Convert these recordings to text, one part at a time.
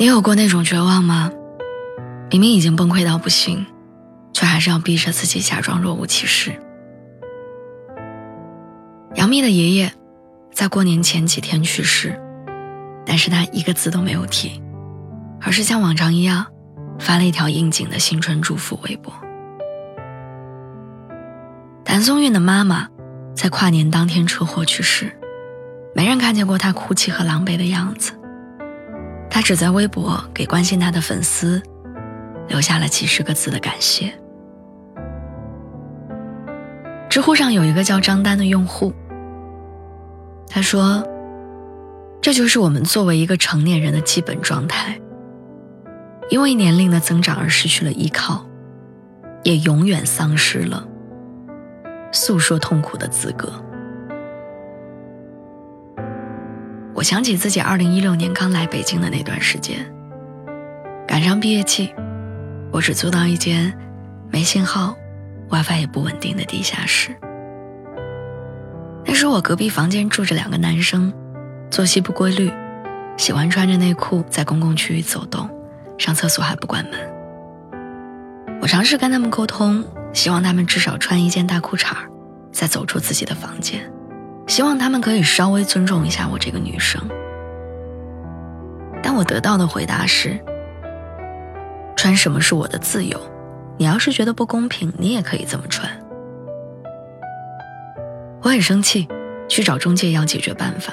你有过那种绝望吗？明明已经崩溃到不行，却还是要逼着自己假装若无其事。杨幂的爷爷在过年前几天去世，但是他一个字都没有提，而是像往常一样发了一条应景的新春祝福微博。谭松韵的妈妈在跨年当天车祸去世，没人看见过她哭泣和狼狈的样子。他只在微博给关心他的粉丝留下了几十个字的感谢。知乎上有一个叫张丹的用户，他说：“这就是我们作为一个成年人的基本状态，因为年龄的增长而失去了依靠，也永远丧失了诉说痛苦的资格。”我想起自己二零一六年刚来北京的那段时间，赶上毕业季，我只租到一间没信号、WiFi 也不稳定的地下室。那时我隔壁房间住着两个男生，作息不规律，喜欢穿着内裤在公共区域走动，上厕所还不关门。我尝试跟他们沟通，希望他们至少穿一件大裤衩再走出自己的房间。希望他们可以稍微尊重一下我这个女生，但我得到的回答是：穿什么是我的自由，你要是觉得不公平，你也可以这么穿。我很生气，去找中介要解决办法，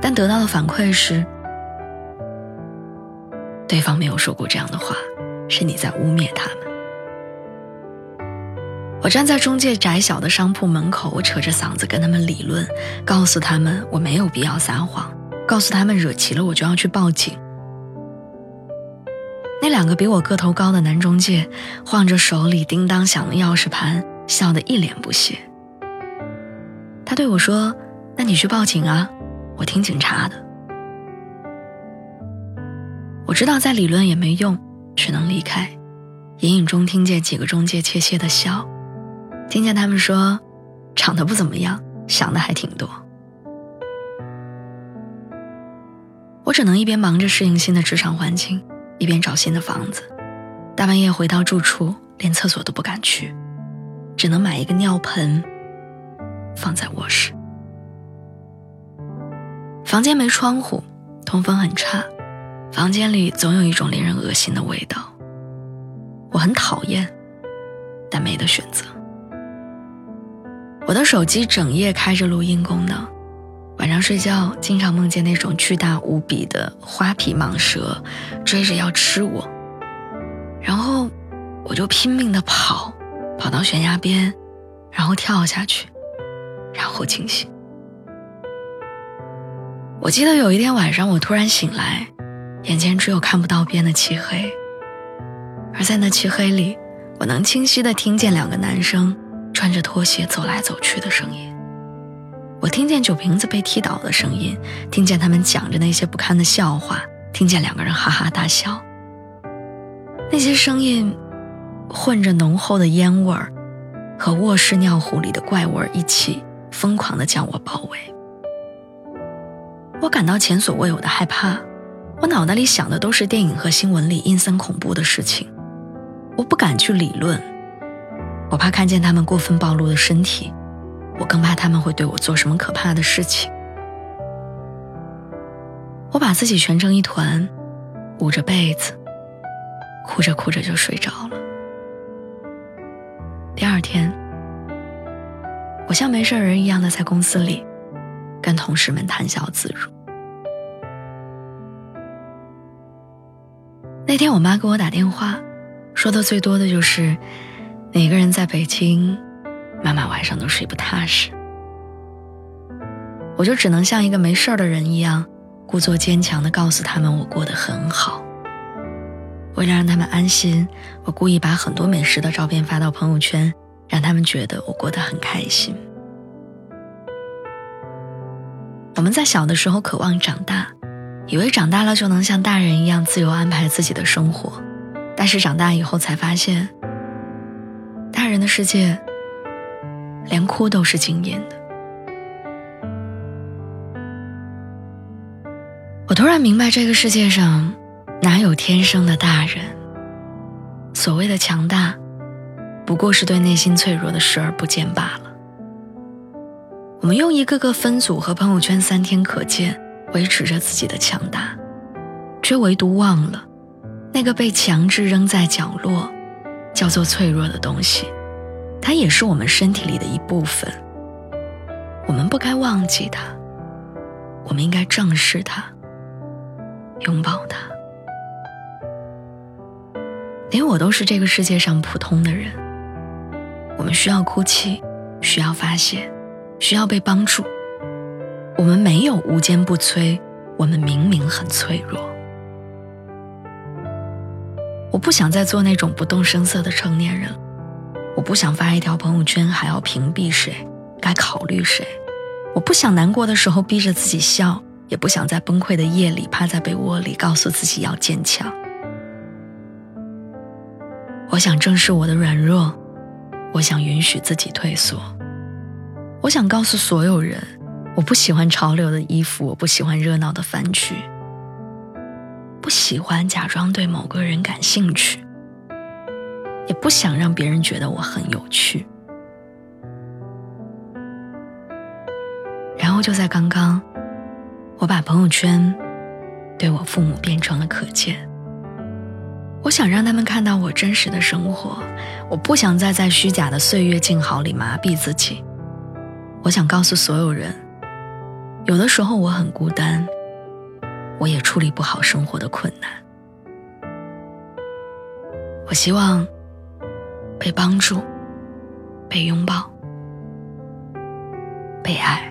但得到的反馈是，对方没有说过这样的话，是你在污蔑他们。我站在中介窄小的商铺门口，我扯着嗓子跟他们理论，告诉他们我没有必要撒谎，告诉他们惹急了我就要去报警。那两个比我个头高的男中介晃着手里叮当响的钥匙盘，笑得一脸不屑。他对我说：“那你去报警啊，我听警察的。”我知道再理论也没用，只能离开。隐隐中听见几个中介窃窃的笑。听见他们说，长得不怎么样，想的还挺多。我只能一边忙着适应新的职场环境，一边找新的房子。大半夜回到住处，连厕所都不敢去，只能买一个尿盆放在卧室。房间没窗户，通风很差，房间里总有一种令人恶心的味道。我很讨厌，但没得选择。我的手机整夜开着录音功能，晚上睡觉经常梦见那种巨大无比的花皮蟒蛇追着要吃我，然后我就拼命的跑，跑到悬崖边，然后跳下去，然后清醒。我记得有一天晚上，我突然醒来，眼前只有看不到边的漆黑，而在那漆黑里，我能清晰的听见两个男生。穿着拖鞋走来走去的声音，我听见酒瓶子被踢倒的声音，听见他们讲着那些不堪的笑话，听见两个人哈哈大笑。那些声音混着浓厚的烟味儿和卧室尿壶里的怪味儿一起，疯狂地将我包围。我感到前所未有的害怕，我脑袋里想的都是电影和新闻里阴森恐怖的事情，我不敢去理论。我怕看见他们过分暴露的身体，我更怕他们会对我做什么可怕的事情。我把自己蜷成一团，捂着被子，哭着哭着就睡着了。第二天，我像没事人一样的在公司里跟同事们谈笑自如。那天我妈给我打电话，说的最多的就是。每个人在北京，妈妈晚上都睡不踏实。我就只能像一个没事儿的人一样，故作坚强地告诉他们我过得很好。为了让他们安心，我故意把很多美食的照片发到朋友圈，让他们觉得我过得很开心。我们在小的时候渴望长大，以为长大了就能像大人一样自由安排自己的生活，但是长大以后才发现，大人的世界连哭都是惊艳的。我突然明白，这个世界上。哪有天生的大人？所谓的强大，不过是对内心脆弱的视而不见罢了。我们用一个个分组和朋友圈三天可见维持着自己的强大，却唯独忘了那个被强制扔在角落、叫做脆弱的东西，它也是我们身体里的一部分。我们不该忘记它，我们应该正视它，拥抱它。连我都是这个世界上普通的人。我们需要哭泣，需要发泄，需要被帮助。我们没有无坚不摧，我们明明很脆弱。我不想再做那种不动声色的成年人。我不想发一条朋友圈还要屏蔽谁，该考虑谁。我不想难过的时候逼着自己笑，也不想在崩溃的夜里趴在被窝里告诉自己要坚强。我想正视我的软弱，我想允许自己退缩，我想告诉所有人，我不喜欢潮流的衣服，我不喜欢热闹的饭局，不喜欢假装对某个人感兴趣，也不想让别人觉得我很有趣。然后就在刚刚，我把朋友圈对我父母变成了可见。我想让他们看到我真实的生活，我不想再在虚假的岁月静好里麻痹自己。我想告诉所有人，有的时候我很孤单，我也处理不好生活的困难。我希望被帮助，被拥抱，被爱。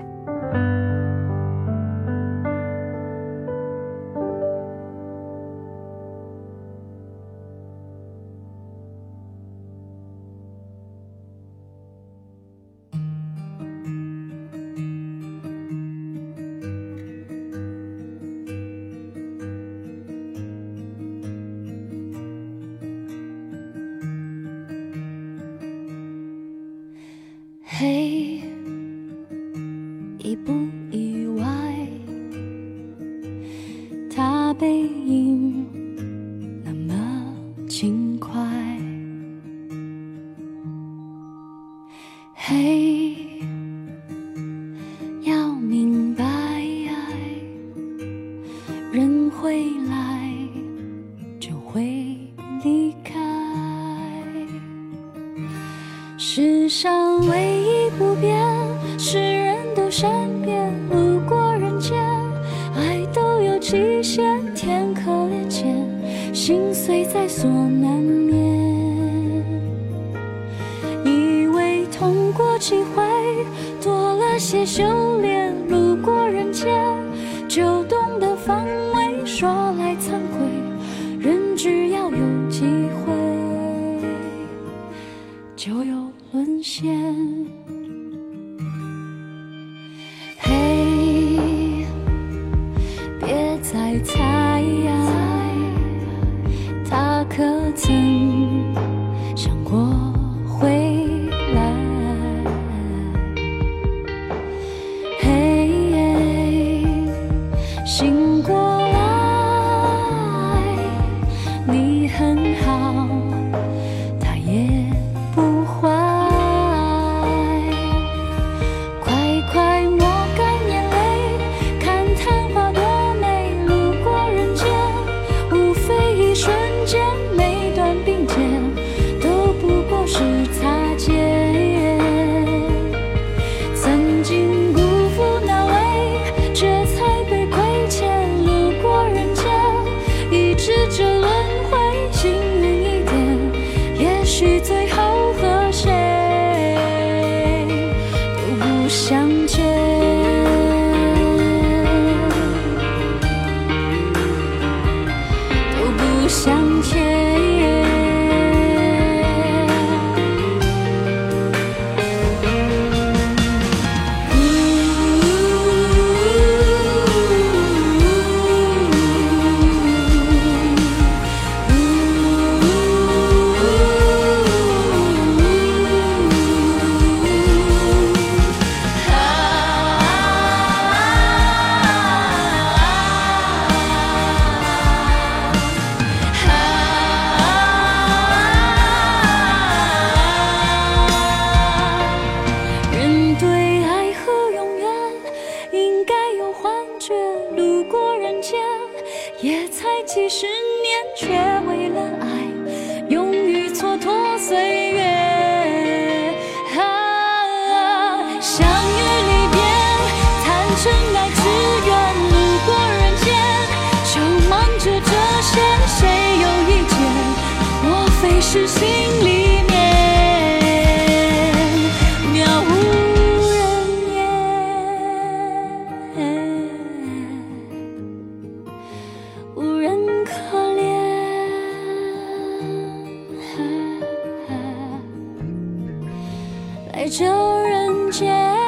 快。嘿，要明白，人会来，就会离开。世上唯一不变是人都善变，路过人间，爱都有极限，天可怜见，心碎在所难修炼，路过人间就懂得防卫。说来惭愧，人只要有机会，就有。沦陷，心相见。几十年，却为了爱，勇于蹉跎岁月。啊，相遇离别，谈真爱，只愿路过人间，就忙着这些，谁有意见？莫非是心结